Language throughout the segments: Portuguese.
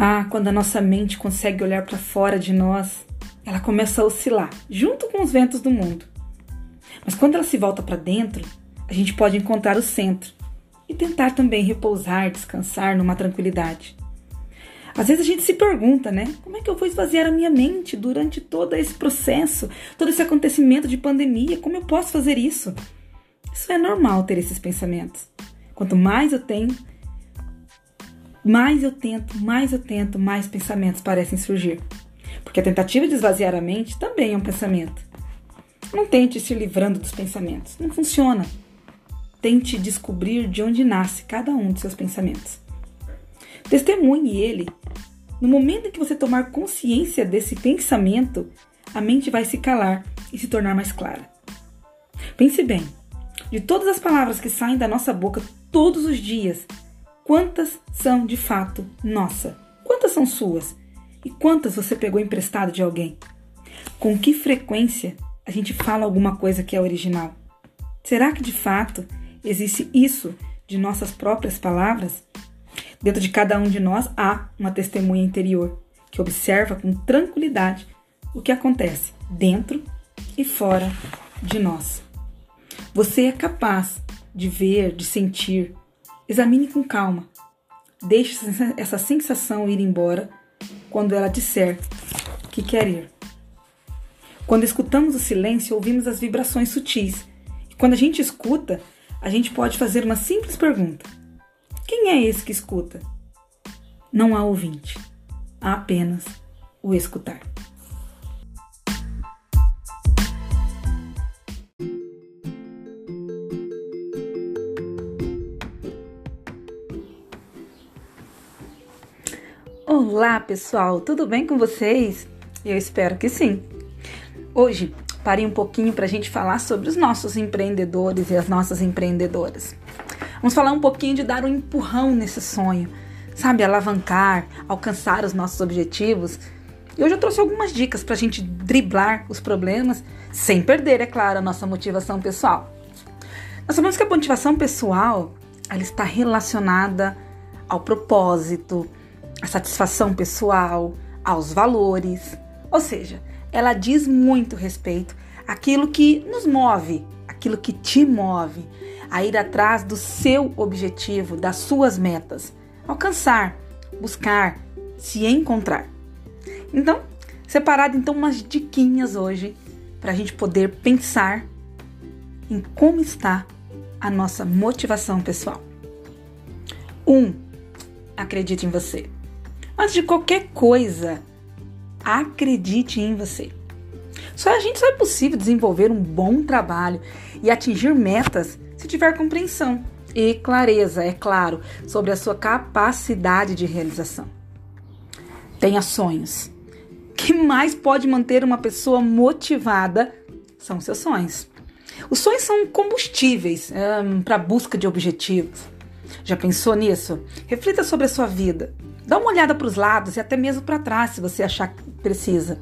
Ah, quando a nossa mente consegue olhar para fora de nós, ela começa a oscilar, junto com os ventos do mundo. Mas quando ela se volta para dentro, a gente pode encontrar o centro e tentar também repousar, descansar numa tranquilidade. Às vezes a gente se pergunta, né? Como é que eu vou esvaziar a minha mente durante todo esse processo, todo esse acontecimento de pandemia? Como eu posso fazer isso? Isso é normal ter esses pensamentos. Quanto mais eu tenho, mais eu tento, mais eu tento, mais pensamentos parecem surgir. Porque a tentativa de esvaziar a mente também é um pensamento. Não tente se livrando dos pensamentos, não funciona. Tente descobrir de onde nasce cada um dos seus pensamentos. Testemunhe ele. No momento em que você tomar consciência desse pensamento, a mente vai se calar e se tornar mais clara. Pense bem: de todas as palavras que saem da nossa boca todos os dias, quantas são de fato nossa? Quantas são suas? E quantas você pegou emprestado de alguém? Com que frequência a gente fala alguma coisa que é original? Será que de fato existe isso de nossas próprias palavras? Dentro de cada um de nós há uma testemunha interior que observa com tranquilidade o que acontece dentro e fora de nós. Você é capaz de ver, de sentir. Examine com calma. Deixe essa sensação ir embora quando ela disser que quer ir. Quando escutamos o silêncio, ouvimos as vibrações sutis. E quando a gente escuta, a gente pode fazer uma simples pergunta: quem é esse que escuta? Não há ouvinte, há apenas o escutar. Olá, pessoal, tudo bem com vocês? Eu espero que sim. Hoje parei um pouquinho para a gente falar sobre os nossos empreendedores e as nossas empreendedoras. Vamos falar um pouquinho de dar um empurrão nesse sonho, sabe? Alavancar, alcançar os nossos objetivos. E hoje eu trouxe algumas dicas para a gente driblar os problemas sem perder, é claro, a nossa motivação pessoal. Nós sabemos que a motivação pessoal ela está relacionada ao propósito, à satisfação pessoal, aos valores. Ou seja, ela diz muito respeito àquilo que nos move, aquilo que te move, a ir atrás do seu objetivo, das suas metas, alcançar, buscar, se encontrar. Então, separado então umas diquinhas hoje para a gente poder pensar em como está a nossa motivação pessoal. Um, acredite em você. Antes de qualquer coisa, acredite em você. Só a gente só é possível desenvolver um bom trabalho e atingir metas se tiver compreensão e clareza, é claro, sobre a sua capacidade de realização. Tenha sonhos. O que mais pode manter uma pessoa motivada são seus sonhos. Os sonhos são combustíveis um, para a busca de objetivos. Já pensou nisso? Reflita sobre a sua vida. Dá uma olhada para os lados e até mesmo para trás, se você achar que precisa.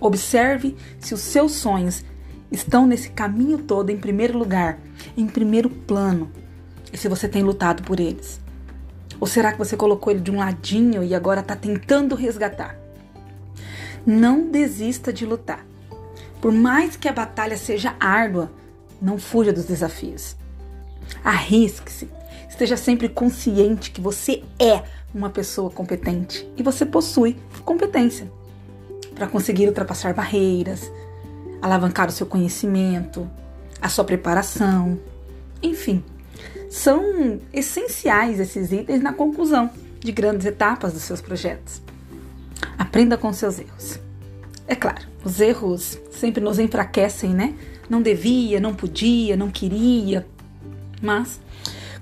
Observe se os seus sonhos estão nesse caminho todo em primeiro lugar, em primeiro plano, e se você tem lutado por eles? Ou será que você colocou ele de um ladinho e agora está tentando resgatar? Não desista de lutar. Por mais que a batalha seja árdua, não fuja dos desafios. Arrisque-se. Esteja sempre consciente que você é uma pessoa competente e você possui competência para conseguir ultrapassar barreiras, alavancar o seu conhecimento, a sua preparação, enfim, são essenciais esses itens na conclusão de grandes etapas dos seus projetos. Aprenda com seus erros. É claro, os erros sempre nos enfraquecem, né? Não devia, não podia, não queria, mas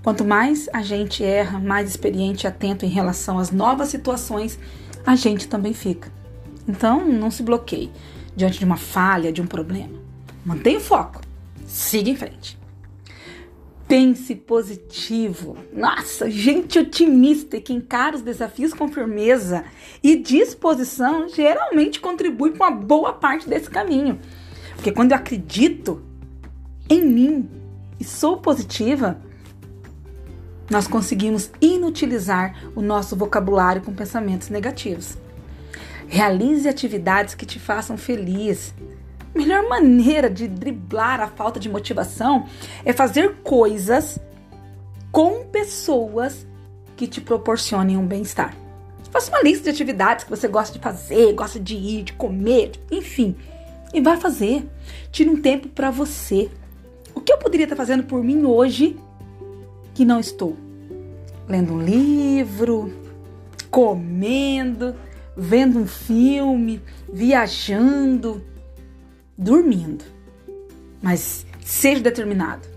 quanto mais a gente erra, mais experiente e atento em relação às novas situações, a gente também fica. Então, não se bloqueie diante de uma falha, de um problema. Mantenha o foco. Siga em frente. Pense positivo. Nossa, gente otimista e que encara os desafios com firmeza e disposição geralmente contribui com uma boa parte desse caminho. Porque quando eu acredito em mim e sou positiva, nós conseguimos inutilizar o nosso vocabulário com pensamentos negativos. Realize atividades que te façam feliz. A melhor maneira de driblar a falta de motivação é fazer coisas com pessoas que te proporcionem um bem-estar. Faça uma lista de atividades que você gosta de fazer, gosta de ir, de comer, enfim. E vai fazer. Tire um tempo para você. O que eu poderia estar fazendo por mim hoje que não estou? Lendo um livro, comendo, vendo um filme, viajando, dormindo. Mas seja determinado.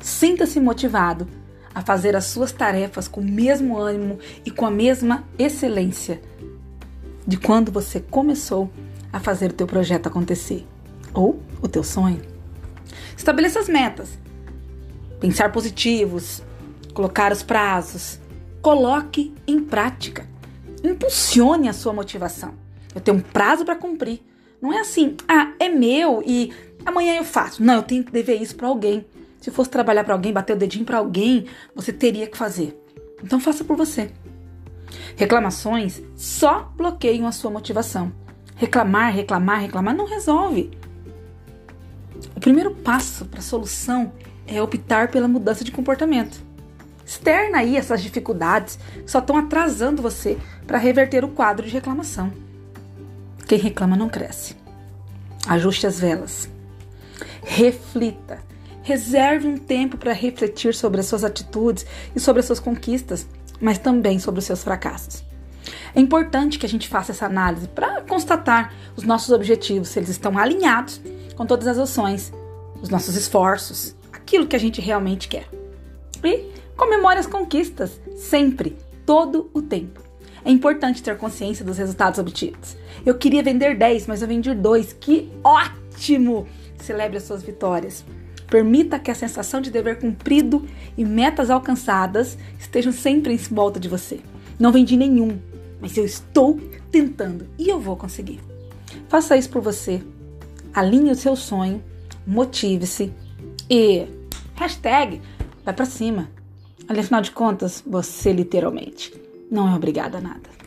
Sinta-se motivado a fazer as suas tarefas com o mesmo ânimo e com a mesma excelência de quando você começou a fazer o teu projeto acontecer ou o teu sonho. Estabeleça as metas. Pensar positivos, colocar os prazos, coloque em prática. Impulsione a sua motivação. Eu tenho um prazo para cumprir. Não é assim, ah, é meu e amanhã eu faço. Não, eu tenho que dever isso para alguém. Se fosse trabalhar para alguém, bater o dedinho para alguém, você teria que fazer. Então faça por você. Reclamações só bloqueiam a sua motivação. Reclamar, reclamar, reclamar não resolve. O primeiro passo para a solução é optar pela mudança de comportamento. Externa aí essas dificuldades que só estão atrasando você para reverter o quadro de reclamação. Quem reclama não cresce. Ajuste as velas. Reflita Reserve um tempo para refletir sobre as suas atitudes e sobre as suas conquistas, mas também sobre os seus fracassos. É importante que a gente faça essa análise para constatar os nossos objetivos, se eles estão alinhados com todas as ações, os nossos esforços, aquilo que a gente realmente quer. E comemore as conquistas, sempre, todo o tempo. É importante ter consciência dos resultados obtidos. Eu queria vender 10, mas eu vendi 2. Que ótimo! Celebre as suas vitórias. Permita que a sensação de dever cumprido e metas alcançadas estejam sempre em volta de você. Não vendi nenhum, mas eu estou tentando e eu vou conseguir. Faça isso por você. Alinhe o seu sonho, motive-se e hashtag vai para cima. Ali, afinal de contas, você literalmente não é obrigada a nada.